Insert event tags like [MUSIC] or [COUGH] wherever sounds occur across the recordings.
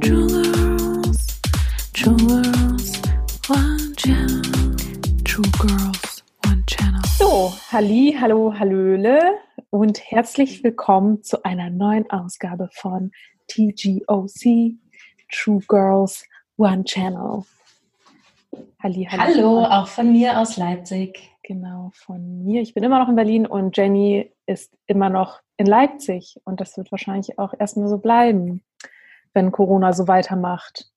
True Girls, True Girls, One Channel. True Girls, One Channel. So, Halli, hallo, hallöle und herzlich willkommen zu einer neuen Ausgabe von TGOC, True Girls, One Channel. Halli, hallo. Hallo, auch von mir aus Leipzig. Genau, von mir. Ich bin immer noch in Berlin und Jenny ist immer noch in Leipzig. Und das wird wahrscheinlich auch erstmal so bleiben, wenn Corona so weitermacht.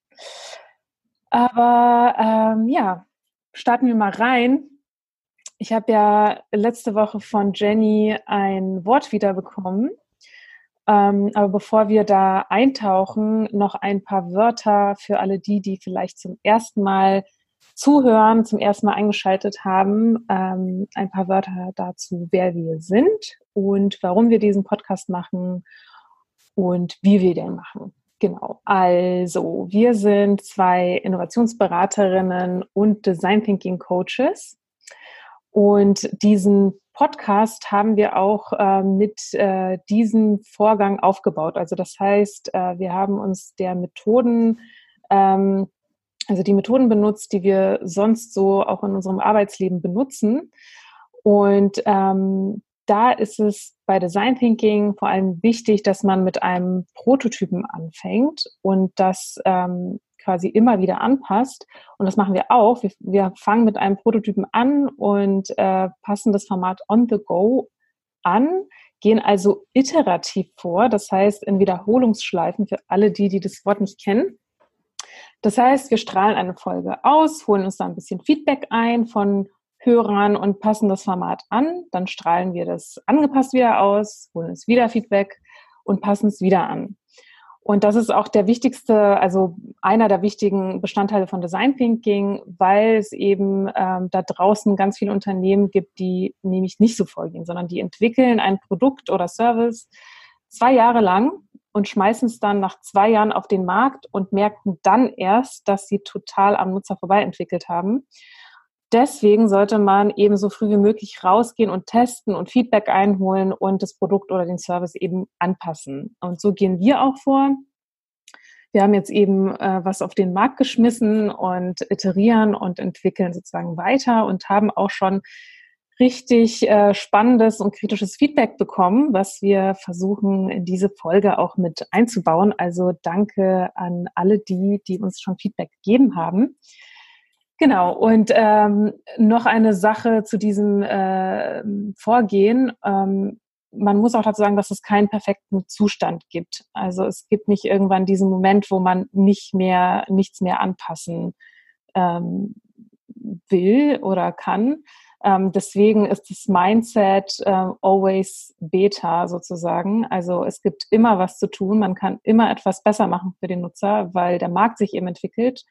Aber ähm, ja, starten wir mal rein. Ich habe ja letzte Woche von Jenny ein Wort wiederbekommen. Ähm, aber bevor wir da eintauchen, noch ein paar Wörter für alle die, die vielleicht zum ersten Mal zuhören, zum ersten Mal eingeschaltet haben, ähm, ein paar Wörter dazu, wer wir sind und warum wir diesen Podcast machen und wie wir den machen. Genau. Also, wir sind zwei Innovationsberaterinnen und Design Thinking Coaches. Und diesen Podcast haben wir auch äh, mit äh, diesem Vorgang aufgebaut. Also das heißt, äh, wir haben uns der Methoden ähm, also die Methoden benutzt, die wir sonst so auch in unserem Arbeitsleben benutzen. Und ähm, da ist es bei Design Thinking vor allem wichtig, dass man mit einem Prototypen anfängt und das ähm, quasi immer wieder anpasst. Und das machen wir auch. Wir, wir fangen mit einem Prototypen an und äh, passen das Format on the go an, gehen also iterativ vor, das heißt in Wiederholungsschleifen für alle die, die das Wort nicht kennen. Das heißt, wir strahlen eine Folge aus, holen uns da ein bisschen Feedback ein von Hörern und passen das Format an. Dann strahlen wir das angepasst wieder aus, holen uns wieder Feedback und passen es wieder an. Und das ist auch der wichtigste, also einer der wichtigen Bestandteile von Design Thinking, weil es eben ähm, da draußen ganz viele Unternehmen gibt, die nämlich nicht so vorgehen, sondern die entwickeln ein Produkt oder Service zwei Jahre lang und schmeißen es dann nach zwei Jahren auf den Markt und merken dann erst, dass sie total am Nutzer vorbei entwickelt haben. Deswegen sollte man eben so früh wie möglich rausgehen und testen und Feedback einholen und das Produkt oder den Service eben anpassen. Und so gehen wir auch vor. Wir haben jetzt eben äh, was auf den Markt geschmissen und iterieren und entwickeln sozusagen weiter und haben auch schon richtig äh, spannendes und kritisches Feedback bekommen, was wir versuchen in diese Folge auch mit einzubauen. Also danke an alle die, die uns schon Feedback gegeben haben. Genau, und ähm, noch eine Sache zu diesem äh, Vorgehen. Ähm, man muss auch dazu sagen, dass es keinen perfekten Zustand gibt. Also es gibt nicht irgendwann diesen Moment, wo man nicht mehr, nichts mehr anpassen ähm, will oder kann, ähm, deswegen ist das Mindset äh, always beta sozusagen. Also es gibt immer was zu tun. Man kann immer etwas besser machen für den Nutzer, weil der Markt sich eben entwickelt,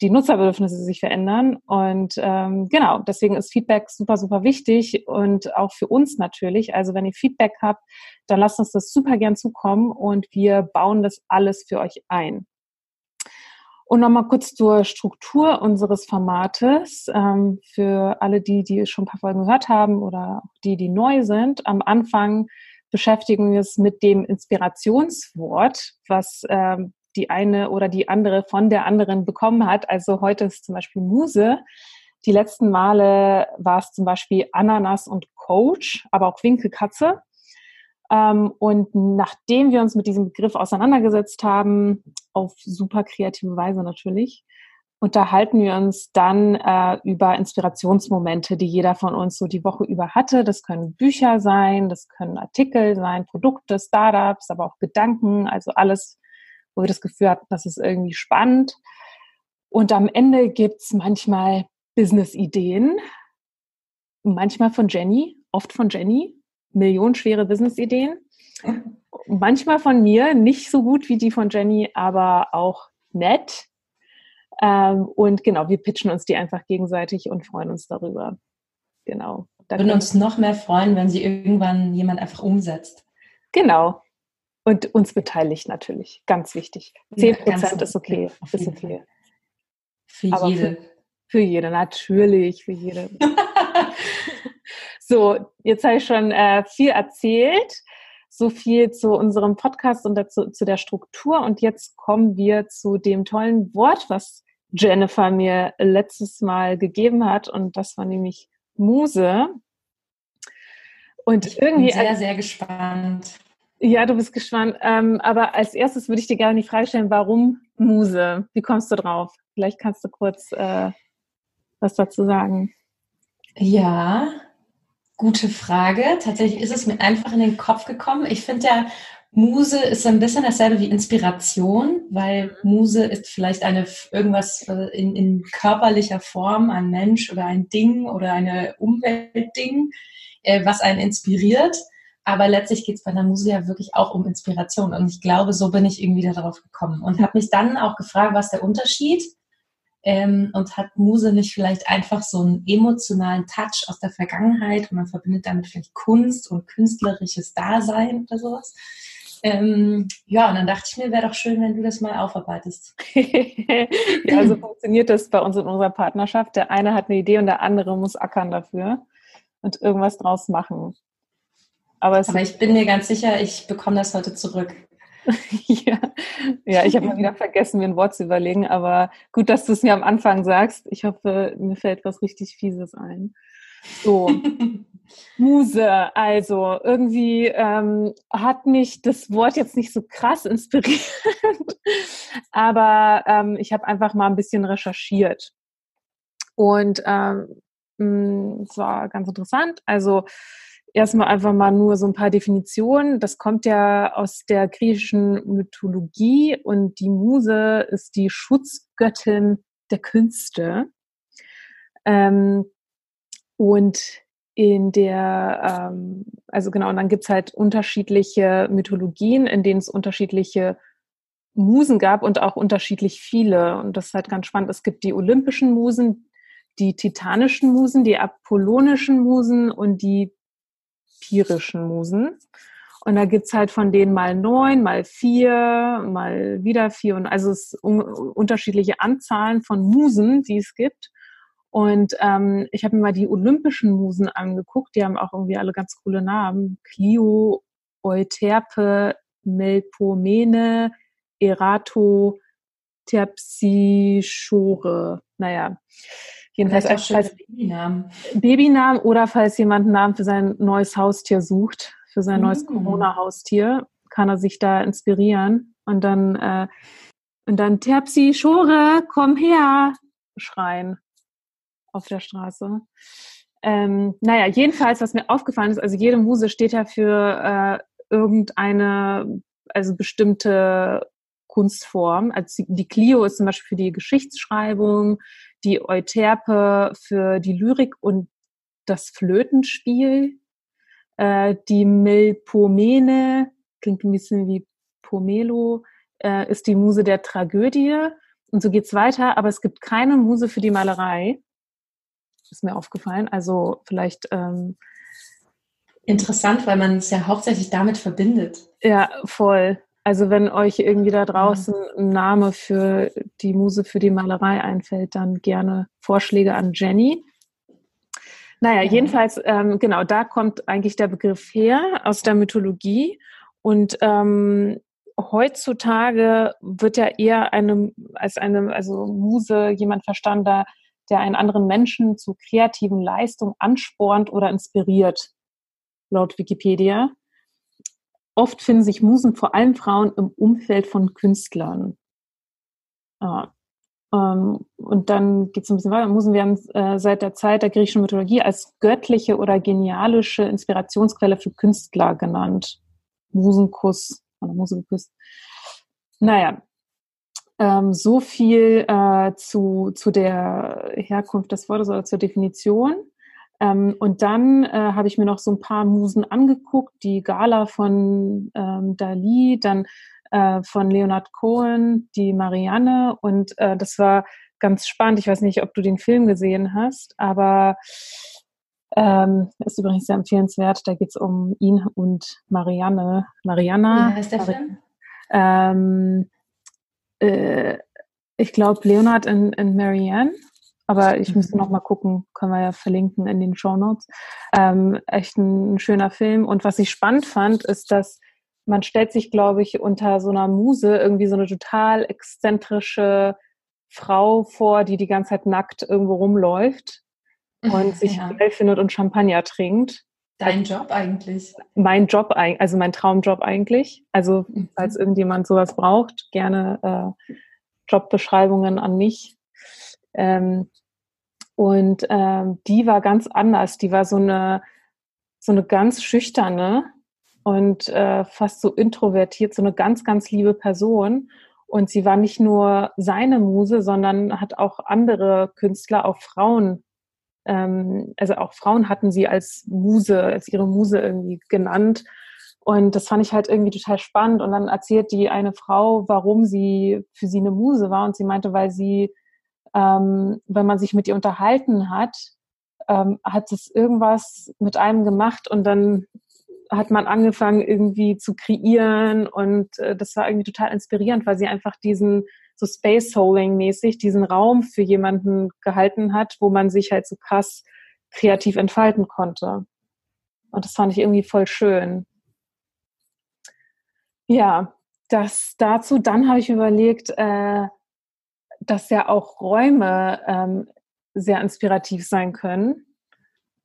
die Nutzerbedürfnisse sich verändern. Und ähm, genau, deswegen ist Feedback super, super wichtig und auch für uns natürlich. Also wenn ihr Feedback habt, dann lasst uns das super gern zukommen und wir bauen das alles für euch ein. Und nochmal kurz zur Struktur unseres Formates. Ähm, für alle die, die schon ein paar Folgen gehört haben oder die, die neu sind. Am Anfang beschäftigen wir uns mit dem Inspirationswort, was ähm, die eine oder die andere von der anderen bekommen hat. Also heute ist zum Beispiel Muse. Die letzten Male war es zum Beispiel Ananas und Coach, aber auch Winkelkatze. Ähm, und nachdem wir uns mit diesem Begriff auseinandergesetzt haben, auf super kreative Weise natürlich, unterhalten wir uns dann äh, über Inspirationsmomente, die jeder von uns so die Woche über hatte. Das können Bücher sein, das können Artikel sein, Produkte, Startups, aber auch Gedanken, also alles, wo wir das Gefühl hatten, das ist irgendwie spannend. Und am Ende gibt's manchmal Business-Ideen, manchmal von Jenny, oft von Jenny, millionenschwere Business-Ideen. [LAUGHS] Manchmal von mir, nicht so gut wie die von Jenny, aber auch nett. Ähm, und genau, wir pitchen uns die einfach gegenseitig und freuen uns darüber. Genau. Da würden uns noch mehr freuen, wenn sie irgendwann jemand einfach umsetzt. Genau. Und uns beteiligt natürlich. Ganz wichtig. 10 Prozent ja, ist okay. Ist okay. Für Aber jede. Für, für jede, natürlich, für jede. So, jetzt habe ich schon äh, viel erzählt. so viel zu unserem Podcast und dazu, zu der Struktur. Und jetzt kommen wir zu dem tollen Wort, was Jennifer mir letztes Mal gegeben hat. Und das war nämlich Muse. Und ich irgendwie. Bin sehr, sehr gespannt. Ja, du bist gespannt. Ähm, aber als erstes würde ich dir gerne die Frage stellen, warum Muse? Wie kommst du drauf? Vielleicht kannst du kurz äh, was dazu sagen. Ja, gute Frage. Tatsächlich ist es mir einfach in den Kopf gekommen. Ich finde ja, Muse ist ein bisschen dasselbe wie Inspiration, weil Muse ist vielleicht eine irgendwas äh, in, in körperlicher Form, ein Mensch oder ein Ding oder eine Umweltding, äh, was einen inspiriert. Aber letztlich geht es bei der Muse ja wirklich auch um Inspiration. Und ich glaube, so bin ich irgendwie darauf gekommen und habe mich dann auch gefragt, was der Unterschied ähm, und hat Muse nicht vielleicht einfach so einen emotionalen Touch aus der Vergangenheit und man verbindet damit vielleicht Kunst und künstlerisches Dasein oder sowas. Ähm, ja, und dann dachte ich mir, wäre doch schön, wenn du das mal aufarbeitest. [LAUGHS] ja, so funktioniert das bei uns in unserer Partnerschaft. Der eine hat eine Idee und der andere muss ackern dafür und irgendwas draus machen. Aber, Aber ich bin mir ganz sicher, ich bekomme das heute zurück. [LAUGHS] ja. ja, ich habe mal wieder vergessen, mir ein Wort zu überlegen, aber gut, dass du es mir am Anfang sagst. Ich hoffe, mir fällt was richtig Fieses ein. So, [LAUGHS] Muse, also irgendwie ähm, hat mich das Wort jetzt nicht so krass inspiriert, [LAUGHS] aber ähm, ich habe einfach mal ein bisschen recherchiert. Und ähm, es war ganz interessant. Also erstmal einfach mal nur so ein paar Definitionen. Das kommt ja aus der griechischen Mythologie und die Muse ist die Schutzgöttin der Künste. Ähm, und in der, ähm, also genau, und dann gibt's halt unterschiedliche Mythologien, in denen es unterschiedliche Musen gab und auch unterschiedlich viele. Und das ist halt ganz spannend. Es gibt die olympischen Musen, die titanischen Musen, die apollonischen Musen und die empirischen Musen. Und da gibt's halt von denen mal neun, mal vier, mal wieder vier. Und also es um, unterschiedliche Anzahlen von Musen, die es gibt. Und ähm, ich habe mir mal die olympischen Musen angeguckt. Die haben auch irgendwie alle ganz coole Namen. Clio, Euterpe, Melpomene, Erato, Terpsichore. Naja, Jedenfalls als, als Babynamen. Babynamen oder falls jemand einen Namen für sein neues Haustier sucht, für sein mhm. neues Corona-Haustier, kann er sich da inspirieren und dann äh, und dann Terpsi, Schore, komm her, schreien auf der Straße. Ähm, naja, jedenfalls, was mir aufgefallen ist, also jede Muse steht ja für äh, irgendeine, also bestimmte Kunstform. Also die Clio ist zum Beispiel für die Geschichtsschreibung, die Euterpe für die Lyrik und das Flötenspiel, äh, die Melpomene, klingt ein bisschen wie Pomelo, äh, ist die Muse der Tragödie. Und so geht's weiter, aber es gibt keine Muse für die Malerei. Ist mir aufgefallen. Also vielleicht ähm, Interessant, weil man es ja hauptsächlich damit verbindet. Ja, voll. Also wenn euch irgendwie da draußen ein Name für die Muse für die Malerei einfällt, dann gerne Vorschläge an Jenny. Naja, ja. jedenfalls, ähm, genau, da kommt eigentlich der Begriff her aus der Mythologie. Und ähm, heutzutage wird ja eher eine, als eine, also Muse jemand verstanden, der einen anderen Menschen zu kreativen Leistungen anspornt oder inspiriert, laut Wikipedia. Oft finden sich Musen vor allem Frauen im Umfeld von Künstlern. Ja. Ähm, und dann geht es ein bisschen weiter. Musen werden äh, seit der Zeit der griechischen Mythologie als göttliche oder genialische Inspirationsquelle für Künstler genannt. Musenkuss oder Musenkuss. Naja, ähm, so viel äh, zu, zu der Herkunft des Wortes oder zur Definition. Ähm, und dann äh, habe ich mir noch so ein paar Musen angeguckt, die Gala von ähm, Dali, dann äh, von Leonard Cohen, die Marianne und äh, das war ganz spannend. Ich weiß nicht, ob du den Film gesehen hast, aber ähm, ist übrigens sehr empfehlenswert. Da geht es um ihn und Marianne. Mariana. Wie heißt der Film? Ähm, äh, ich glaube Leonard und, und Marianne. Aber ich müsste noch mal gucken, können wir ja verlinken in den Show Notes. Ähm, echt ein, ein schöner Film. Und was ich spannend fand, ist, dass man stellt sich, glaube ich, unter so einer Muse irgendwie so eine total exzentrische Frau vor, die die ganze Zeit nackt irgendwo rumläuft und [LAUGHS] sich ja. geil findet und Champagner trinkt. Dein Job eigentlich? Mein Job, also mein Traumjob eigentlich. Also, mhm. falls irgendjemand sowas braucht, gerne äh, Jobbeschreibungen an mich. Ähm, und ähm, die war ganz anders. Die war so eine, so eine ganz schüchterne und äh, fast so introvertiert, so eine ganz, ganz liebe Person. Und sie war nicht nur seine Muse, sondern hat auch andere Künstler, auch Frauen, ähm, also auch Frauen hatten sie als Muse, als ihre Muse irgendwie genannt. Und das fand ich halt irgendwie total spannend. Und dann erzählt die eine Frau, warum sie für sie eine Muse war. Und sie meinte, weil sie, ähm, wenn man sich mit ihr unterhalten hat, ähm, hat es irgendwas mit einem gemacht und dann hat man angefangen irgendwie zu kreieren und äh, das war irgendwie total inspirierend, weil sie einfach diesen so Space Holding mäßig diesen Raum für jemanden gehalten hat, wo man sich halt so krass kreativ entfalten konnte. Und das fand ich irgendwie voll schön. Ja, das dazu. Dann habe ich überlegt, äh, dass ja auch Räume ähm, sehr inspirativ sein können.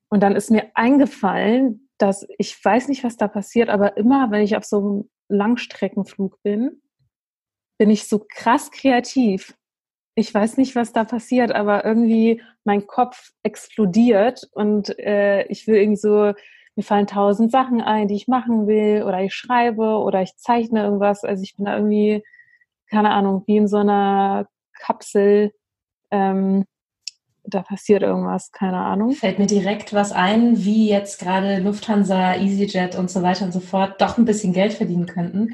Und dann ist mir eingefallen, dass ich weiß nicht, was da passiert, aber immer, wenn ich auf so einem Langstreckenflug bin, bin ich so krass kreativ. Ich weiß nicht, was da passiert, aber irgendwie mein Kopf explodiert und äh, ich will irgendwie so, mir fallen tausend Sachen ein, die ich machen will oder ich schreibe oder ich zeichne irgendwas. Also ich bin da irgendwie, keine Ahnung, wie in so einer Kapsel. Ähm, da passiert irgendwas, keine Ahnung. Fällt mir direkt was ein, wie jetzt gerade Lufthansa, EasyJet und so weiter und so fort doch ein bisschen Geld verdienen könnten.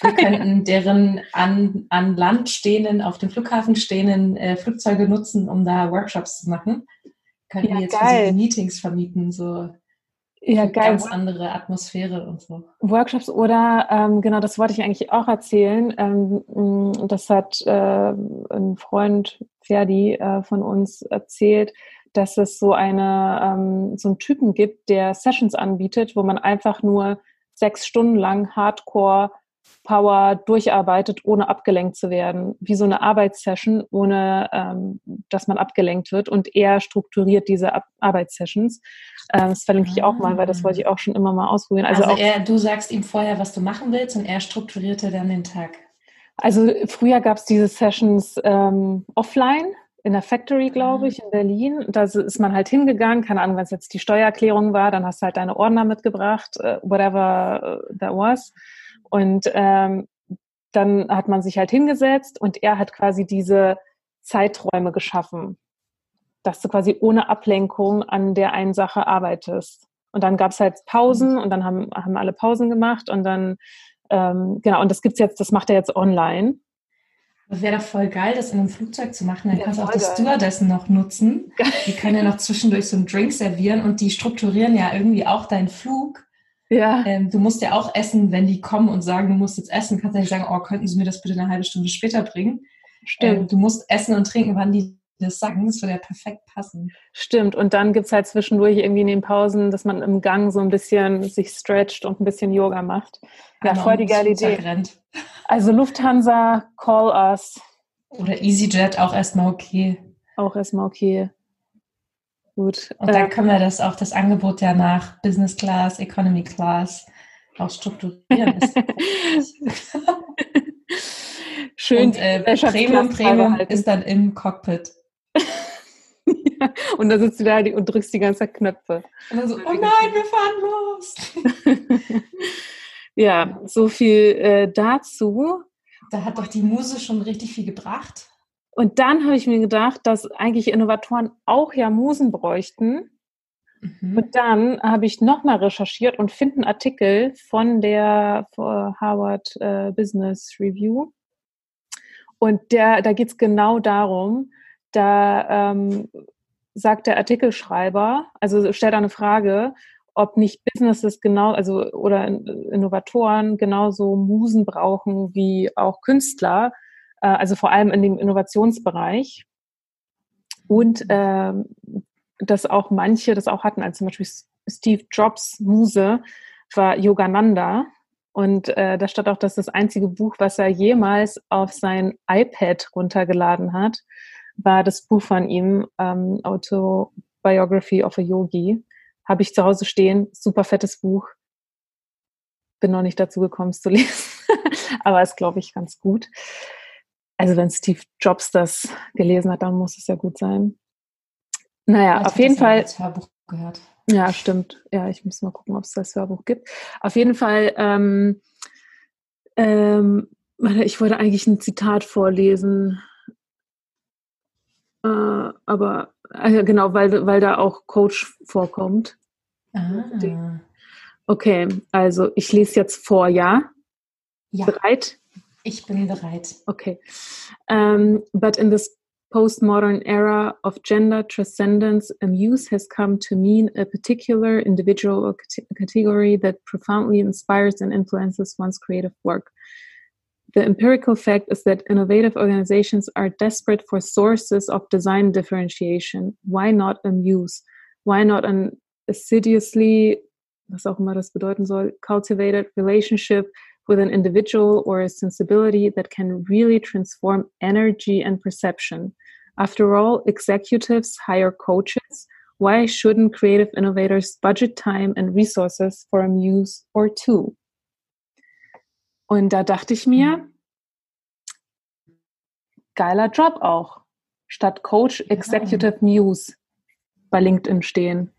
Wir [LAUGHS] könnten deren an, an Land stehenden, auf dem Flughafen stehenden äh, Flugzeuge nutzen, um da Workshops zu machen. Könnten ja, wir jetzt geil. Meetings vermieten, so ja, geil. ganz andere Atmosphäre und so. Workshops oder, ähm, genau, das wollte ich eigentlich auch erzählen. Ähm, mm, das hat äh, ein Freund Ferdi äh, von uns erzählt, dass es so eine ähm, so einen Typen gibt, der Sessions anbietet, wo man einfach nur sechs Stunden lang Hardcore Power durcharbeitet, ohne abgelenkt zu werden. Wie so eine Arbeitssession, ohne ähm, dass man abgelenkt wird. Und er strukturiert diese Ab Arbeitssessions. Ähm, das verlinke ich auch mal, weil das wollte ich auch schon immer mal ausprobieren. Also, also er, du sagst ihm vorher, was du machen willst und er strukturierte dann den Tag. Also früher gab es diese Sessions ähm, offline in der Factory, glaube mhm. ich, in Berlin. Da ist man halt hingegangen, keine Ahnung, wenn es jetzt die Steuererklärung war, dann hast du halt deine Ordner mitgebracht, uh, whatever uh, that was. Und ähm, dann hat man sich halt hingesetzt und er hat quasi diese Zeiträume geschaffen, dass du quasi ohne Ablenkung an der einen Sache arbeitest. Und dann gab es halt Pausen mhm. und dann haben, haben alle Pausen gemacht und dann, ähm, genau, und das gibt's jetzt, das macht er jetzt online. Das wäre doch voll geil, das in einem Flugzeug zu machen. Dann ja, kannst du auch das Stewardessen noch nutzen. [LAUGHS] Die können ja noch zwischendurch so einen Drink servieren und die strukturieren ja irgendwie auch deinen Flug. Ja. Ähm, du musst ja auch essen, wenn die kommen und sagen, du musst jetzt essen. Kannst ja nicht sagen, oh, könnten Sie mir das bitte eine halbe Stunde später bringen? Stimmt. Ähm, du musst essen und trinken, wann die das sagen. Das würde ja perfekt passen. Stimmt. Und dann gibt es halt zwischendurch irgendwie in den Pausen, dass man im Gang so ein bisschen sich stretcht und ein bisschen Yoga macht. Ja, genau, voll die geile Idee. Rennt. Also Lufthansa, call us. Oder EasyJet auch erstmal okay. Auch erstmal okay. Gut. Und dann äh, können wir das auch das Angebot ja nach Business Class, Economy Class auch strukturieren. [LAUGHS] Schön. Und äh, Premium, Premium ist dann im Cockpit. ja, [LAUGHS] und da sitzt du da und drückst die ganze Zeit Knöpfe. Und dann so, oh nein, wir fahren los. [LAUGHS] ja, so viel äh, dazu. Da hat doch die Muse schon richtig viel gebracht. Und dann habe ich mir gedacht, dass eigentlich Innovatoren auch ja Musen bräuchten. Mhm. Und dann habe ich nochmal recherchiert und finde einen Artikel von der Harvard äh, Business Review. Und der, da geht es genau darum, da ähm, sagt der Artikelschreiber, also stellt eine Frage, ob nicht Businesses genau, also oder Innovatoren genauso Musen brauchen wie auch Künstler, äh, also vor allem in dem Innovationsbereich. Und äh, dass auch manche das auch hatten, also zum Beispiel Steve Jobs Muse war Yogananda. Und äh, da stand auch, dass das einzige Buch, was er jemals auf sein iPad runtergeladen hat, war das Buch von ihm, ähm, Autobiography of a Yogi. Habe ich zu Hause stehen, super fettes Buch. Bin noch nicht dazu gekommen, es zu [LAUGHS] lesen, aber ist, glaube ich, ganz gut. Also wenn Steve Jobs das gelesen hat, dann muss es ja gut sein. Naja, auf jeden Fall. Hörbuch gehört. Ja, stimmt. Ja, ich muss mal gucken, ob es das Hörbuch gibt. Auf jeden Fall, ähm, ähm, ich wollte eigentlich ein Zitat vorlesen. Äh, aber äh, genau, weil, weil da auch Coach vorkommt. Ah. Okay, also ich lese jetzt vor, ja? Ja. Bereit? Ich bin bereit. Okay. Um, but in this postmodern era of gender transcendence, a muse has come to mean a particular individual or category that profoundly inspires and influences one's creative work. The empirical fact is that innovative organizations are desperate for sources of design differentiation. Why not a muse? Why not an assiduously, was auch immer das bedeuten soll, cultivated relationship with an individual or a sensibility that can really transform energy and perception. After all, executives hire coaches. Why shouldn't creative innovators budget time and resources for a muse or two? Und da dachte ich mir, mhm. geiler Job auch. Statt Coach Executive Muse bei LinkedIn stehen.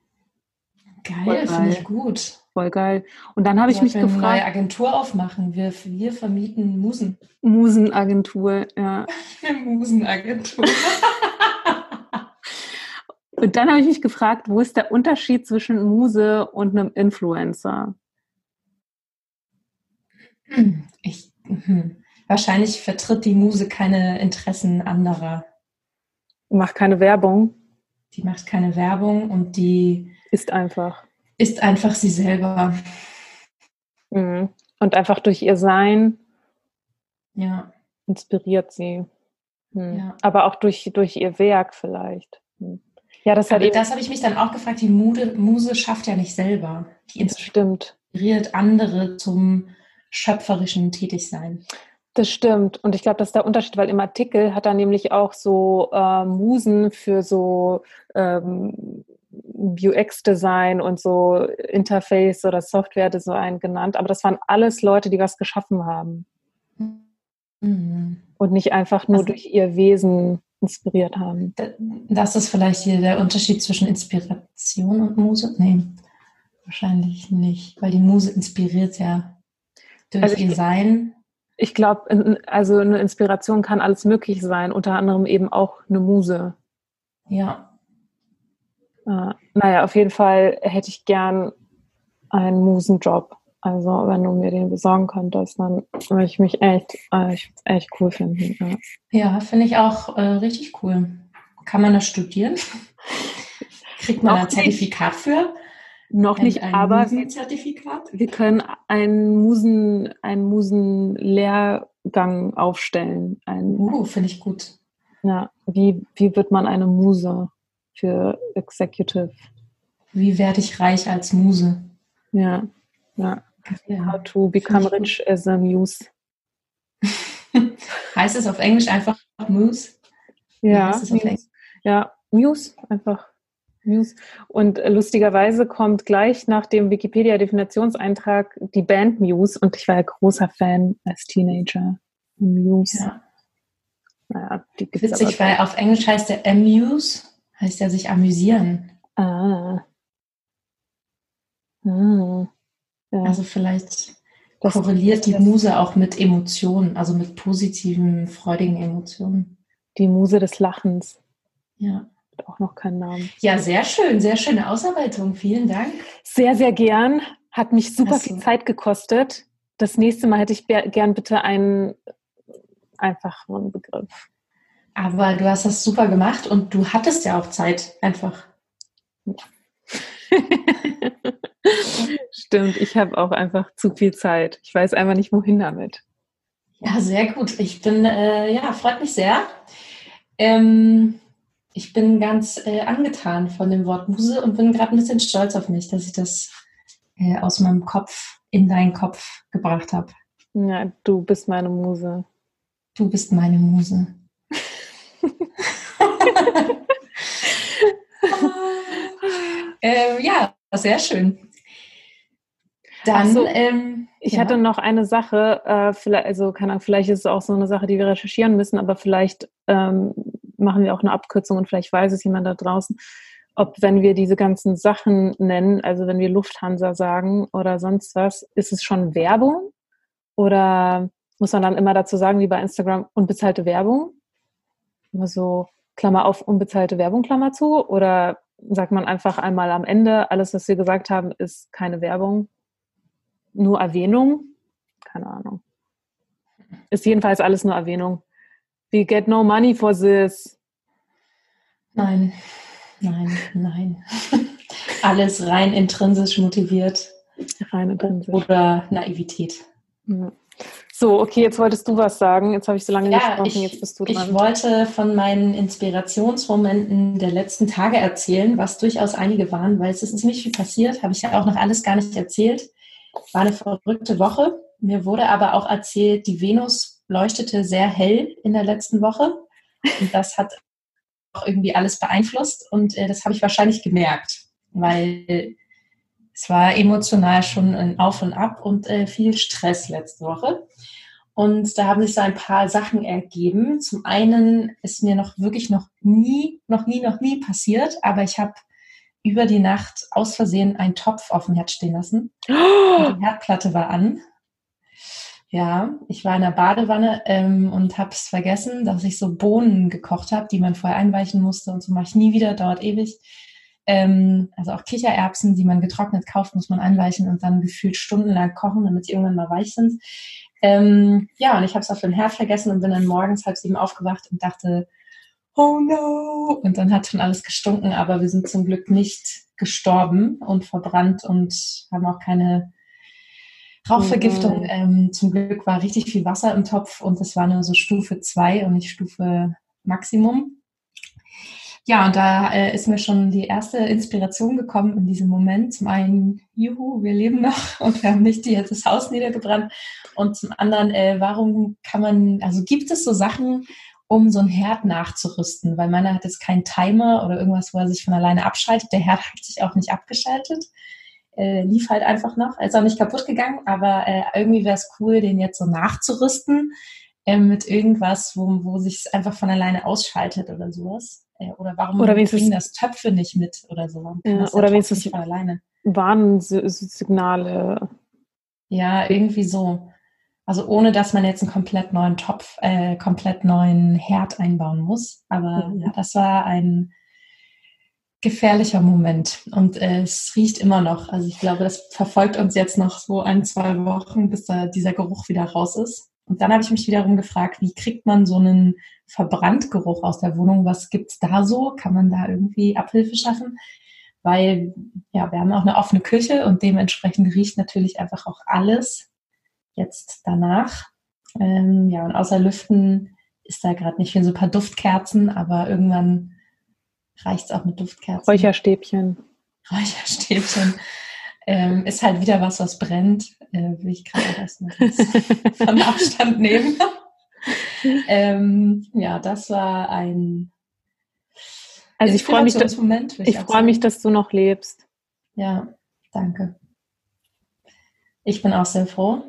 Geil, finde ich gut. Voll geil. Und dann habe ich mich gefragt. Eine neue Agentur aufmachen. Wir, wir vermieten Musen. Musenagentur, ja. [LAUGHS] Musenagentur. [LAUGHS] Und dann habe ich mich gefragt, wo ist der Unterschied zwischen Muse und einem Influencer? Ich, hm. Wahrscheinlich vertritt die Muse keine Interessen anderer. Macht keine Werbung. Die macht keine Werbung und die ist einfach. Ist einfach sie selber. Mhm. Und einfach durch ihr Sein ja. inspiriert sie. Hm. Ja. Aber auch durch, durch ihr Werk vielleicht. Hm. Ja, das, hat das habe ich mich dann auch gefragt. Die Muse, Muse schafft ja nicht selber. Die inspiriert stimmt. andere zum schöpferischen Tätigsein. Das stimmt. Und ich glaube, das ist der Unterschied, weil im Artikel hat er nämlich auch so äh, Musen für so ähm, UX-Design und so Interface oder Software-Design genannt. Aber das waren alles Leute, die was geschaffen haben. Mhm. Und nicht einfach nur also, durch ihr Wesen inspiriert haben. Das ist vielleicht hier der Unterschied zwischen Inspiration und Muse? Nee, wahrscheinlich nicht, weil die Muse inspiriert ja durch also ihr Sein. Ich glaube, also eine Inspiration kann alles möglich sein, unter anderem eben auch eine Muse. Ja, äh, naja, auf jeden Fall hätte ich gern einen Musenjob. Also wenn du mir den besorgen könntest, dann würde ich mich echt, äh, ich echt cool finden. Ja, ja finde ich auch äh, richtig cool. Kann man das studieren? [LAUGHS] Kriegt man ein Zertifikat für? Noch nicht, aber Musenzertifikat? wir können einen Musen, einen Musenlehrgang aufstellen. Ein, uh, finde ich gut. Ja, wie, wie wird man eine Muse? Für Executive. Wie werde ich reich als Muse? Ja, ja. ja. How to become rich as a muse. [LAUGHS] heißt es auf Englisch einfach Muse? Ja, Muse. ja, Muse, einfach Muse. Und lustigerweise kommt gleich nach dem Wikipedia-Definitionseintrag die Band Muse und ich war ja großer Fan als Teenager. Muse. Ja. Naja, Witzig, weil auf Englisch heißt der Amuse heißt ja sich amüsieren. Ah. ah. Ja. Also vielleicht das korreliert die Muse auch mit Emotionen, also mit positiven, freudigen Emotionen. Die Muse des Lachens. Ja. Hat auch noch keinen Namen. Ja, sehr schön, sehr schöne Ausarbeitung. Vielen Dank. Sehr, sehr gern. Hat mich super Hast viel Zeit gekostet. Das nächste Mal hätte ich gern bitte einen einfacheren Begriff. Aber du hast das super gemacht und du hattest ja auch Zeit einfach. [LAUGHS] Stimmt, ich habe auch einfach zu viel Zeit. Ich weiß einfach nicht, wohin damit. Ja, sehr gut. Ich bin, äh, ja, freut mich sehr. Ähm, ich bin ganz äh, angetan von dem Wort Muse und bin gerade ein bisschen stolz auf mich, dass ich das äh, aus meinem Kopf in deinen Kopf gebracht habe. Ja, du bist meine Muse. Du bist meine Muse. [LAUGHS] äh, ja, sehr schön. Dann, so, ähm, ich ja. hatte noch eine Sache, äh, vielleicht, also keine Ahnung, vielleicht ist es auch so eine Sache, die wir recherchieren müssen, aber vielleicht ähm, machen wir auch eine Abkürzung und vielleicht weiß es jemand da draußen, ob wenn wir diese ganzen Sachen nennen, also wenn wir Lufthansa sagen oder sonst was, ist es schon Werbung oder muss man dann immer dazu sagen, wie bei Instagram, unbezahlte Werbung? Immer so Klammer auf, unbezahlte Werbung, Klammer zu? Oder sagt man einfach einmal am Ende, alles, was wir gesagt haben, ist keine Werbung, nur Erwähnung? Keine Ahnung. Ist jedenfalls alles nur Erwähnung. We get no money for this. Nein, nein, nein. [LAUGHS] alles rein intrinsisch motiviert. Rein intrinsisch. Oder Naivität. Ja. So, okay, jetzt wolltest du was sagen. Jetzt habe ich so lange Ja, gesprochen, ich, jetzt bist du dran. ich wollte von meinen Inspirationsmomenten der letzten Tage erzählen, was durchaus einige waren, weil es ist ziemlich viel passiert, habe ich ja auch noch alles gar nicht erzählt. War eine verrückte Woche. Mir wurde aber auch erzählt, die Venus leuchtete sehr hell in der letzten Woche. Und das hat auch irgendwie alles beeinflusst. Und äh, das habe ich wahrscheinlich gemerkt, weil es war emotional schon ein Auf und Ab und äh, viel Stress letzte Woche. Und da haben sich so ein paar Sachen ergeben. Zum einen ist mir noch wirklich noch nie, noch nie, noch nie passiert, aber ich habe über die Nacht aus Versehen einen Topf auf dem Herd stehen lassen. [GASPS] Und die Herdplatte war an. Ja, ich war in der Badewanne ähm, und habe es vergessen, dass ich so Bohnen gekocht habe, die man vorher einweichen musste und so mache ich nie wieder, dauert ewig. Ähm, also auch Kichererbsen, die man getrocknet kauft, muss man einweichen und dann gefühlt stundenlang kochen, damit sie irgendwann mal weich sind. Ähm, ja, und ich habe es auf den Herd vergessen und bin dann morgens halb sieben aufgewacht und dachte, oh no! Und dann hat schon alles gestunken, aber wir sind zum Glück nicht gestorben und verbrannt und haben auch keine Rauchvergiftung. Mhm. Ähm, zum Glück war richtig viel Wasser im Topf und es war nur so Stufe 2 und nicht Stufe Maximum. Ja, und da äh, ist mir schon die erste Inspiration gekommen in diesem Moment. Zum einen, juhu, wir leben noch [LAUGHS] und wir haben nicht die, das Haus niedergebrannt. Und zum anderen, äh, warum kann man, also gibt es so Sachen, um so einen Herd nachzurüsten? Weil meiner hat jetzt keinen Timer oder irgendwas, wo er sich von alleine abschaltet. Der Herd hat sich auch nicht abgeschaltet. Äh, lief halt einfach noch. Er ist auch nicht kaputt gegangen, aber äh, irgendwie wäre es cool, den jetzt so nachzurüsten äh, mit irgendwas, wo, wo sich es einfach von alleine ausschaltet oder sowas. Äh, oder warum Oder bringen das Töpfe nicht mit oder so? Ja, das der oder wenigstens- nicht alleine? Warnsignale. Ja, irgendwie so. Also ohne, dass man jetzt einen komplett neuen Topf, äh, komplett neuen Herd einbauen muss. Aber Mhm. ja, das war ein gefährlicher Moment. Und äh, es riecht immer noch. Also ich glaube, das verfolgt uns jetzt noch so ein, zwei Wochen, bis da dieser Geruch wieder raus ist. Und dann habe ich mich wiederum gefragt, wie kriegt man so einen Verbranntgeruch aus der Wohnung? Was gibt's da so? Kann man da irgendwie Abhilfe schaffen? Weil ja, wir haben auch eine offene Küche und dementsprechend riecht natürlich einfach auch alles jetzt danach. Ähm, ja, und außer Lüften ist da gerade nicht viel, so ein paar Duftkerzen, aber irgendwann reicht's auch mit Duftkerzen. Räucherstäbchen. Räucherstäbchen. Ähm, ist halt wieder was, was brennt. Äh, will ich gerade erstmal [LAUGHS] von Abstand nehmen. [LAUGHS] ähm, ja, das war ein Also ich freue mich, dass, Moment. ich freue mich, dass du noch lebst. Ja, danke. Ich bin auch sehr froh.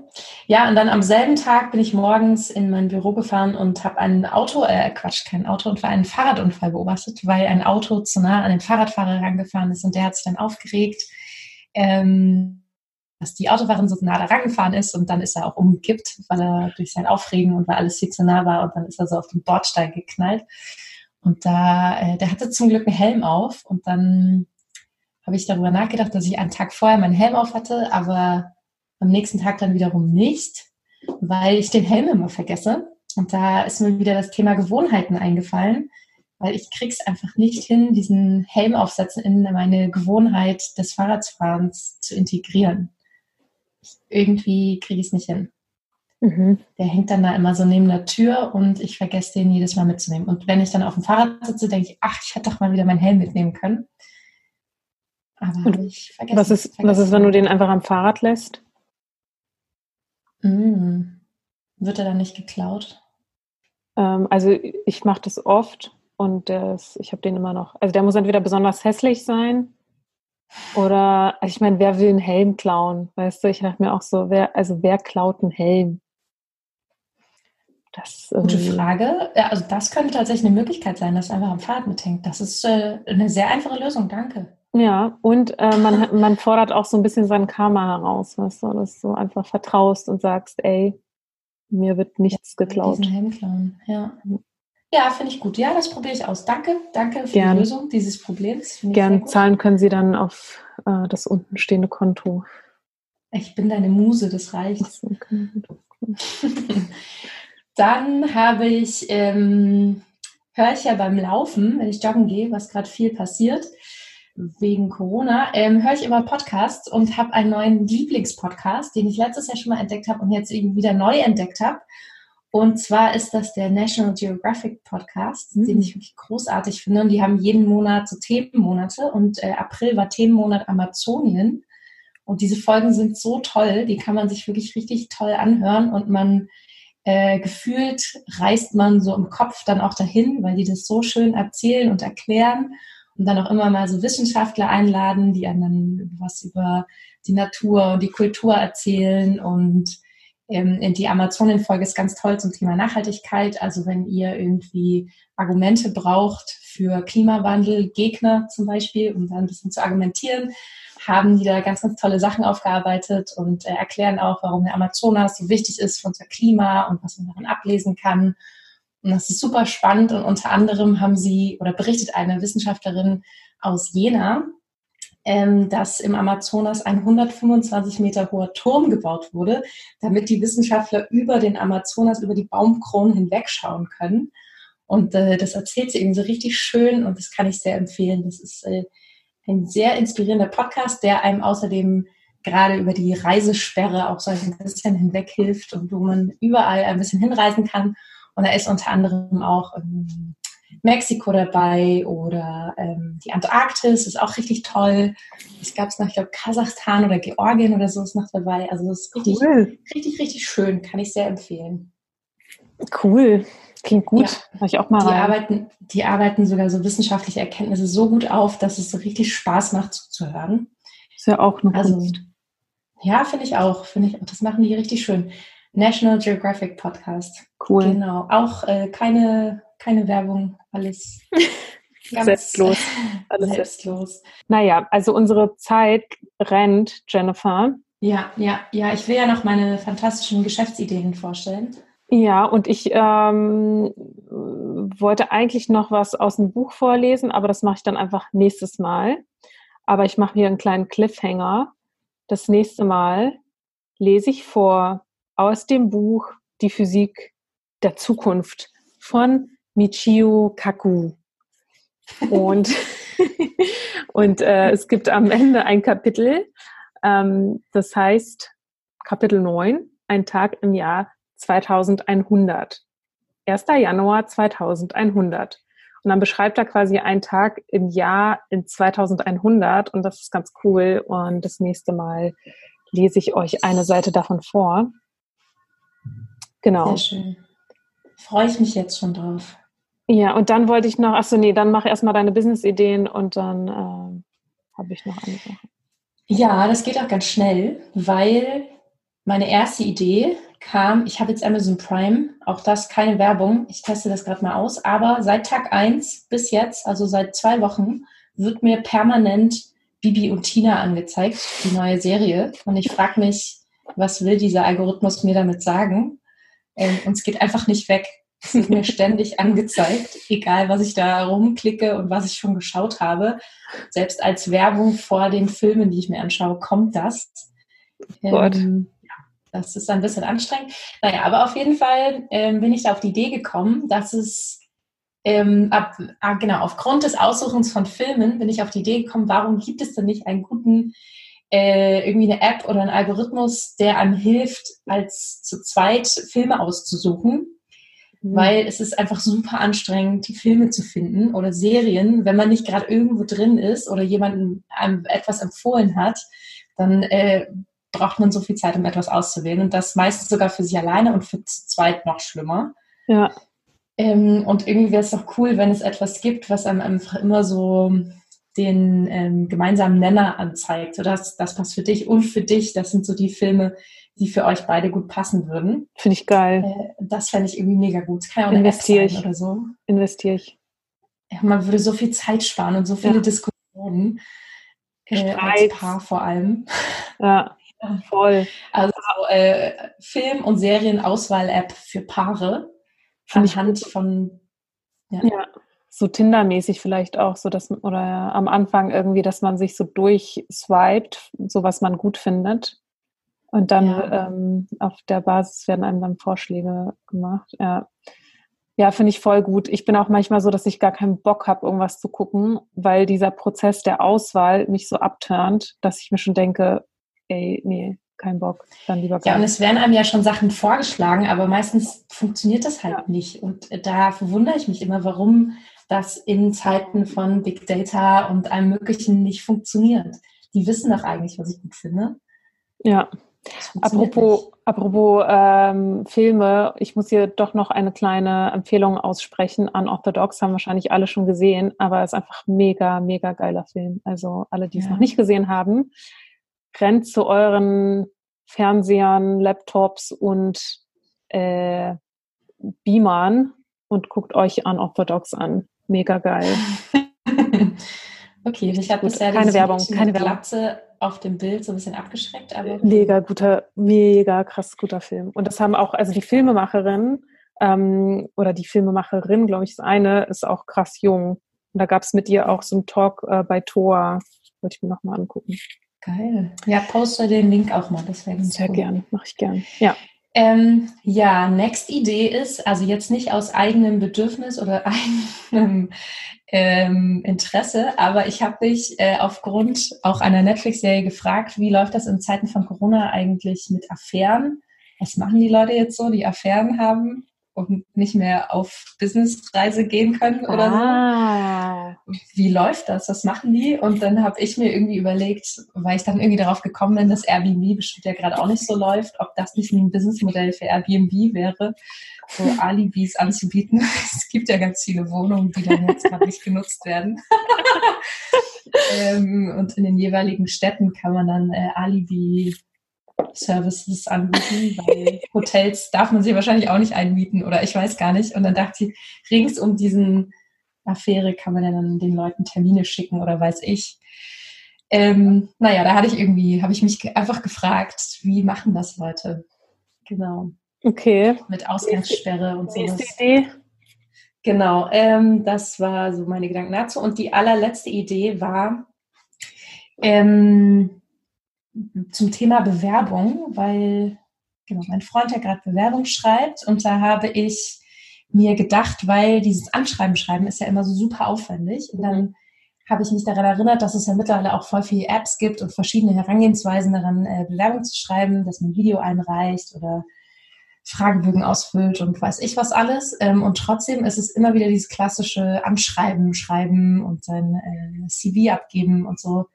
Ja, und dann am selben Tag bin ich morgens in mein Büro gefahren und habe ein Auto, äh, Quatsch, kein Autounfall, einen Fahrradunfall beobachtet, weil ein Auto zu nah an den Fahrradfahrer herangefahren ist und der hat sich dann aufgeregt, ähm, dass die Autofahrerin so nah da rangefahren ist und dann ist er auch umgekippt, weil er durch sein Aufregen und weil alles viel zu nah war und dann ist er so auf den Bordstein geknallt. Und da, äh, der hatte zum Glück einen Helm auf und dann habe ich darüber nachgedacht, dass ich einen Tag vorher meinen Helm auf hatte, aber am nächsten Tag dann wiederum nicht, weil ich den Helm immer vergesse. Und da ist mir wieder das Thema Gewohnheiten eingefallen, weil ich krieg's einfach nicht hin, diesen Helm aufsetzen in meine Gewohnheit des Fahrradfahrens zu integrieren. Irgendwie kriege ich es nicht hin. Mhm. Der hängt dann da immer so neben der Tür und ich vergesse den jedes Mal mitzunehmen. Und wenn ich dann auf dem Fahrrad sitze, denke ich, ach, ich hätte doch mal wieder meinen Helm mitnehmen können. Aber Und ich vergessen. Was ist, was vergessen. ist, wenn du den einfach am Fahrrad lässt? Mm. Wird er dann nicht geklaut? Ähm, also ich mache das oft und das, ich habe den immer noch. Also der muss entweder besonders hässlich sein oder, also ich meine, wer will einen Helm klauen? Weißt du, ich dachte mir auch so, wer, also wer klaut einen Helm? Das, Gute Frage. Ja, also das könnte tatsächlich eine Möglichkeit sein, dass einfach am Fahrrad mithängt. Das ist äh, eine sehr einfache Lösung, danke. Ja, und äh, man, man fordert auch so ein bisschen sein Karma heraus, weißt du, dass du einfach vertraust und sagst, ey, mir wird nichts ja, geklaut. Helm klauen, ja. Ja, finde ich gut. Ja, das probiere ich aus. Danke, danke für Gern. die Lösung dieses Problems. Gern zahlen können Sie dann auf äh, das unten stehende Konto. Ich bin deine Muse, das reicht. [LAUGHS] dann habe ich, ähm, höre ich ja beim Laufen, wenn ich joggen gehe, was gerade viel passiert, wegen Corona, ähm, höre ich immer Podcasts und habe einen neuen Lieblingspodcast, den ich letztes Jahr schon mal entdeckt habe und jetzt eben wieder neu entdeckt habe. Und zwar ist das der National Geographic Podcast, mhm. den ich wirklich großartig finde. Und die haben jeden Monat so Themenmonate und äh, April war Themenmonat Amazonien. Und diese Folgen sind so toll, die kann man sich wirklich richtig toll anhören und man äh, gefühlt reist man so im Kopf dann auch dahin, weil die das so schön erzählen und erklären und dann auch immer mal so Wissenschaftler einladen, die einem was über die Natur und die Kultur erzählen und die Amazonien-Folge ist ganz toll zum Thema Nachhaltigkeit. Also wenn ihr irgendwie Argumente braucht für Klimawandel, Gegner zum Beispiel, um da ein bisschen zu argumentieren, haben die da ganz, ganz tolle Sachen aufgearbeitet und äh, erklären auch, warum der Amazonas so wichtig ist für unser Klima und was man darin ablesen kann. Und das ist super spannend und unter anderem haben sie oder berichtet eine Wissenschaftlerin aus Jena, ähm, dass im Amazonas ein 125 Meter hoher Turm gebaut wurde, damit die Wissenschaftler über den Amazonas, über die Baumkronen hinwegschauen können. Und äh, das erzählt sie eben so richtig schön und das kann ich sehr empfehlen. Das ist äh, ein sehr inspirierender Podcast, der einem außerdem gerade über die Reisesperre auch so ein bisschen hinweg hilft und wo man überall ein bisschen hinreisen kann. Und da ist unter anderem auch ähm, Mexiko dabei oder ähm, die Antarktis ist auch richtig toll. Es gab es noch, ich glaube, Kasachstan oder Georgien oder so ist noch dabei. Also das ist richtig, cool. richtig, richtig schön. Kann ich sehr empfehlen. Cool. Klingt gut. Ja. ich auch mal die arbeiten, die arbeiten sogar so wissenschaftliche Erkenntnisse so gut auf, dass es so richtig Spaß macht zuzuhören. Ist ja auch eine also, Kunst. Ja, finde ich auch. Finde ich, das machen die richtig schön. National Geographic Podcast. Cool. Genau. Auch äh, keine keine Werbung, alles [LAUGHS] ganz selbstlos. [LAUGHS] Alles selbstlos. Naja, also unsere Zeit rennt, Jennifer. Ja, ja, ja. Ich will ja noch meine fantastischen Geschäftsideen vorstellen. Ja, und ich ähm, wollte eigentlich noch was aus dem Buch vorlesen, aber das mache ich dann einfach nächstes Mal. Aber ich mache hier einen kleinen Cliffhanger. Das nächste Mal lese ich vor aus dem Buch Die Physik der Zukunft von Michio Kaku. Und, [LAUGHS] und äh, es gibt am Ende ein Kapitel, ähm, das heißt Kapitel 9, ein Tag im Jahr 2100. 1. Januar 2100. Und dann beschreibt er quasi einen Tag im Jahr in 2100 und das ist ganz cool. Und das nächste Mal lese ich euch eine Seite davon vor. Genau. Sehr schön. Freue ich mich jetzt schon drauf. Ja, und dann wollte ich noch, achso, nee, dann mach erstmal deine Business-Ideen und dann äh, habe ich noch eine Sache. Ja, das geht auch ganz schnell, weil meine erste Idee kam, ich habe jetzt Amazon Prime, auch das keine Werbung, ich teste das gerade mal aus, aber seit Tag 1 bis jetzt, also seit zwei Wochen, wird mir permanent Bibi und Tina angezeigt, die neue Serie. Und ich frage mich, was will dieser Algorithmus mir damit sagen? Ähm, und es geht einfach nicht weg. Es wird mir ständig angezeigt, egal was ich da rumklicke und was ich schon geschaut habe. Selbst als Werbung vor den Filmen, die ich mir anschaue, kommt das. Ähm, ja, das ist ein bisschen anstrengend. Naja, aber auf jeden Fall ähm, bin ich da auf die Idee gekommen, dass es ähm, ab, ah, genau, aufgrund des Aussuchens von Filmen bin ich auf die Idee gekommen, warum gibt es denn nicht einen guten äh, irgendwie eine App oder einen Algorithmus, der einem hilft, als zu zweit Filme auszusuchen Mhm. Weil es ist einfach super anstrengend, Filme zu finden oder Serien, wenn man nicht gerade irgendwo drin ist oder jemandem einem etwas empfohlen hat, dann äh, braucht man so viel Zeit, um etwas auszuwählen. Und das meistens sogar für sich alleine und für zu zweit noch schlimmer. Ja. Ähm, und irgendwie wäre es doch cool, wenn es etwas gibt, was einem einfach immer so den ähm, gemeinsamen Nenner anzeigt. So das, das passt für dich und für dich. Das sind so die Filme, die für euch beide gut passen würden. Finde ich geil. Äh, das fände ich irgendwie mega gut. Das kann ja auch Investiere ich. oder so. Investiere ich. Ja, man würde so viel Zeit sparen und so viele Ja. Diskussionen. Äh, als. Paar vor allem. Ja, Ja. voll. Also äh, Film- und Serienauswahl-App für Paare anhand gut. von Ja. So Tinder-mäßig vielleicht auch, so dass oder am Anfang irgendwie, dass man sich so durchswiped, so was man gut findet. Und dann Ja. ähm, auf der Basis werden einem dann Vorschläge gemacht. Ja, ja finde ich voll gut. Ich bin auch manchmal so, dass ich gar keinen Bock habe, irgendwas zu gucken, weil dieser Prozess der Auswahl mich so abturnt, dass ich mir schon denke, ey, nee, kein Bock, dann lieber Ja, und es werden einem ja schon Sachen vorgeschlagen, aber meistens funktioniert das halt Ja. nicht. Und da verwundere ich mich immer, warum das in Zeiten von Big Data und allem Möglichen nicht funktioniert. Die wissen doch eigentlich, was ich gut finde. Ja. Apropos, apropos ähm, Filme, ich muss hier doch noch eine kleine Empfehlung aussprechen. Unorthodox haben wahrscheinlich alle schon gesehen, aber es ist einfach mega, mega geiler Film. Also alle, die es Ja. noch nicht gesehen haben, rennt zu euren Fernsehern, Laptops und äh, Beamern und guckt euch Unorthodox an. Mega geil. [LAUGHS] okay, ich habe bisher Keine Werbung, keine mit Werbung. Glatze auf dem Bild so ein bisschen abgeschreckt, aber Mega guter, mega krass guter Film. Und das haben auch, also die Filmemacherin ähm, oder die Filmemacherin, glaube ich, ist eine, ist auch krass jung. Und da gab es mit ihr auch so einen Talk äh, bei Tor. Wollte ich mir nochmal angucken. geil. Ja, poste den Link auch mal, das wäre Sehr cool. gern, mache ich gern. Ja. Ähm, ja, next Idee ist, also jetzt nicht aus eigenem Bedürfnis oder [LAUGHS] eigenem ähm, Interesse, aber ich habe mich äh, aufgrund auch einer Netflix-Serie gefragt, wie läuft das in Zeiten von Corona eigentlich mit Affären? Was machen die Leute jetzt so, die Affären haben und nicht mehr auf Businessreise gehen können oder so? ah. wie läuft das? Was machen die? Und dann habe ich mir irgendwie überlegt, weil ich dann irgendwie darauf gekommen bin, dass Airbnb bestimmt ja gerade auch nicht so läuft, ob das nicht ein Businessmodell für Airbnb wäre, so [LAUGHS] Alibis anzubieten. [LAUGHS] Es gibt ja ganz viele Wohnungen, die dann jetzt gerade nicht genutzt werden. [LAUGHS] ähm, und in den jeweiligen Städten kann man dann äh, Alibi Services anbieten, weil [LAUGHS] Hotels darf man sich wahrscheinlich auch nicht einmieten oder ich weiß gar nicht. Und dann dachte ich, rings um diesen Affäre kann man ja dann den Leuten Termine schicken oder weiß ich. Ähm, naja, da hatte ich irgendwie, habe ich mich einfach gefragt, wie machen das Leute? Genau. Okay. Mit Ausgangssperre und Nächste sowas. Idee. Genau, ähm, das war so meine Gedanken dazu. Und die allerletzte Idee war ähm, zum Thema Bewerbung, weil genau, mein Freund ja gerade Bewerbung schreibt und da habe ich mir gedacht, weil dieses Anschreiben schreiben ist ja immer so super aufwendig und dann habe ich mich daran erinnert, dass es ja mittlerweile auch voll viele Apps gibt und verschiedene Herangehensweisen daran, äh, Bewerbung zu schreiben, dass man ein Video einreicht oder Fragebögen ausfüllt und weiß ich was alles. Ähm, und trotzdem ist es immer wieder dieses klassische Anschreiben, Schreiben und sein äh, CV abgeben und so.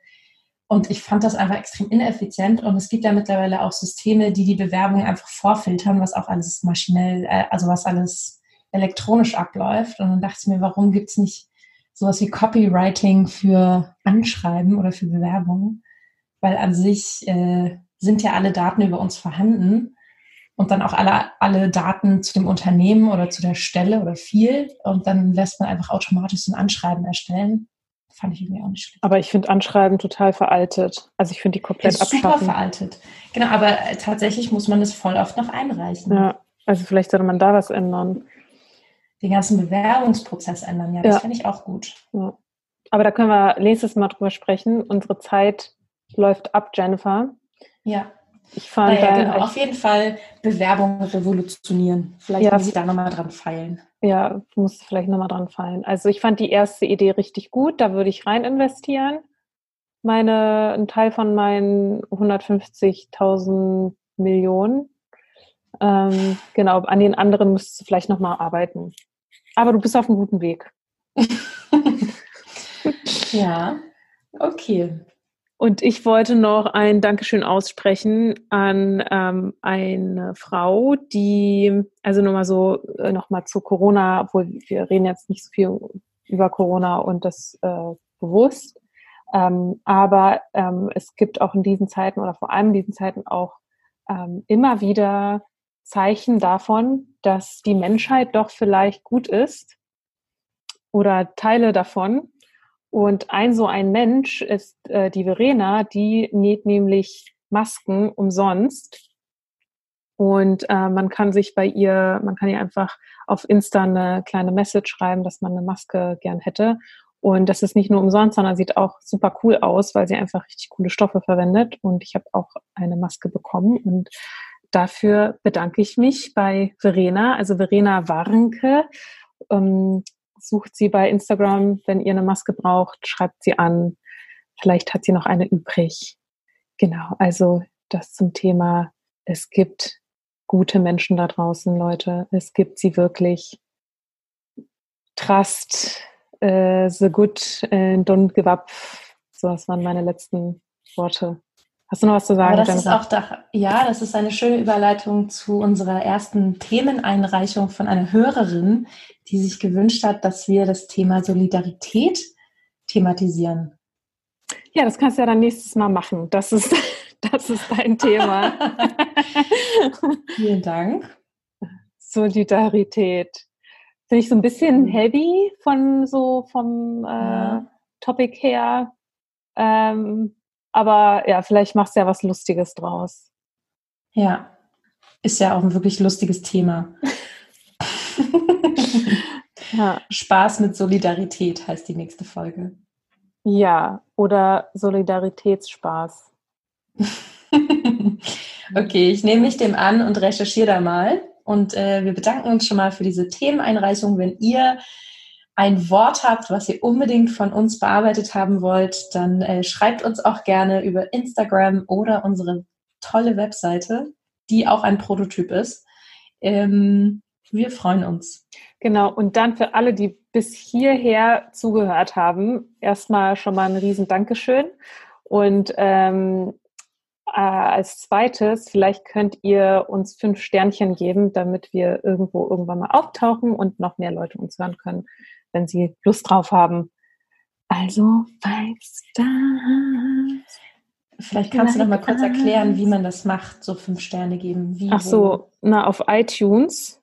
Und ich fand das einfach extrem ineffizient. Und es gibt ja mittlerweile auch Systeme, die die Bewerbung einfach vorfiltern, was auch alles maschinell, äh, also was alles elektronisch abläuft. Und dann dachte ich mir, warum gibt es nicht sowas wie Copywriting für Anschreiben oder für Bewerbungen? Weil an sich äh, sind ja alle Daten über uns vorhanden und dann auch alle, alle Daten zu dem Unternehmen oder zu der Stelle oder viel. Und dann lässt man einfach automatisch so ein Anschreiben erstellen. Fand ich irgendwie auch nicht schlecht. Aber ich finde Anschreiben total veraltet. Also ich finde die komplett ist super veraltet. Genau, aber äh, tatsächlich muss man das voll oft noch einreichen. Ja, also vielleicht sollte man da was ändern. Den ganzen Bewerbungsprozess ändern, ja, das Ja. fände ich auch gut. Ja. Aber da können wir nächstes Mal drüber sprechen. Unsere Zeit läuft ab, Jennifer. Ja, Ich fand naja, da genau. Auf jeden Fall Bewerbung revolutionieren. Vielleicht Ja. muss ich da nochmal dran feilen. Ja, muss vielleicht nochmal dran fallen. Also ich fand die erste Idee richtig gut, da würde ich rein investieren. Meine, ein Teil von meinen 150.000 Millionen. Ähm, genau, an den anderen müsstest du vielleicht nochmal arbeiten. Aber du bist auf einem guten Weg. [LAUGHS] Ja, okay. Und ich wollte noch ein Dankeschön aussprechen an ähm, eine Frau, die, also nochmal so, äh, nochmal zu Corona, obwohl wir reden jetzt nicht so viel über Corona und das äh, bewusst. Ähm, aber ähm, es gibt auch in diesen Zeiten oder vor allem in diesen Zeiten auch ähm, immer wieder Zeichen davon, dass die Menschheit doch vielleicht gut ist oder Teile davon und ein so ein Mensch ist äh, die Verena, die näht nämlich Masken umsonst. Und äh, man kann sich bei ihr, man kann ihr einfach auf Insta eine kleine Message schreiben, dass man eine Maske gern hätte. Und das ist nicht nur umsonst, sondern sieht auch super cool aus, weil sie einfach richtig coole Stoffe verwendet. Und ich habe auch eine Maske bekommen. Und dafür bedanke ich mich bei Verena, also Verena Warnke. Ähm, sucht sie bei Instagram, wenn ihr eine Maske braucht, schreibt sie an. Vielleicht hat sie noch eine übrig. Genau, also das zum Thema, es gibt gute Menschen da draußen, Leute. Es gibt sie wirklich. Trust uh, the good and don't give up. So, das waren meine letzten Worte. Hast du noch was zu sagen? Aber das ist auch da, ja, das ist eine schöne Überleitung zu unserer ersten Themeneinreichung von einer Hörerin, die sich gewünscht hat, dass wir das Thema Solidarität thematisieren. Ja, das kannst du ja dann nächstes Mal machen. Das ist, [LAUGHS] das ist dein Thema. [LAUGHS] Vielen Dank. Solidarität. Finde ich so ein bisschen mhm. heavy von so vom äh, ja. Topic her. Ähm, aber ja, vielleicht machst du ja was Lustiges draus. Ja, ist ja auch ein wirklich lustiges Thema. [LAUGHS] ja. Spaß mit Solidarität heißt die nächste Folge. Ja, oder Solidaritätsspaß. [LAUGHS] okay, ich nehme mich dem an und recherchiere da mal. Und äh, wir bedanken uns schon mal für diese Themeneinreichung. Wenn ihr ein Wort habt, was ihr unbedingt von uns bearbeitet haben wollt, dann äh, schreibt uns auch gerne über Instagram oder unsere tolle Webseite, die auch ein Prototyp ist. Ähm, wir freuen uns. Genau, und dann für alle, die bis hierher zugehört haben, erstmal schon mal ein riesen Dankeschön. Und ähm, äh, als zweites, vielleicht könnt ihr uns fünf Sternchen geben, damit wir irgendwo irgendwann mal auftauchen und noch mehr Leute uns hören können wenn sie Lust drauf haben. Also Five Stars. Vielleicht kannst du noch mal kurz erklären, wie man das macht, so fünf Sterne geben. Wie, Ach so, na auf iTunes.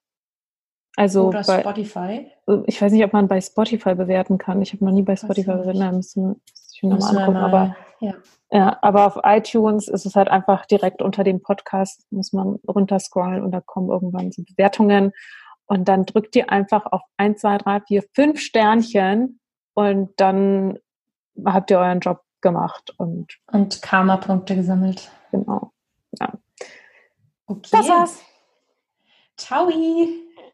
Also Oder bei, Spotify. Ich weiß nicht, ob man bei Spotify bewerten kann. Ich habe noch nie bei Spotify bewertet. Müssen ich mir nochmal angucken. Mal, aber, ja. ja, aber auf iTunes ist es halt einfach direkt unter dem Podcast, muss man runterscrollen und da kommen irgendwann so Bewertungen. Und dann drückt ihr einfach auf 1, 2, 3, 4, 5 Sternchen und dann habt ihr euren Job gemacht. Und, und Karma-Punkte gesammelt. Genau. Ja. Okay. Das war's. Ciao.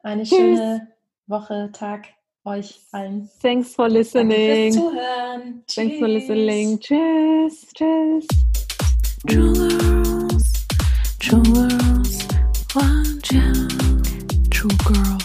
Eine Tschüss. schöne Woche, Tag euch allen. Thanks for listening. Danke fürs Zuhören. Thanks for listening. Tschüss. Tschüss. True true girl.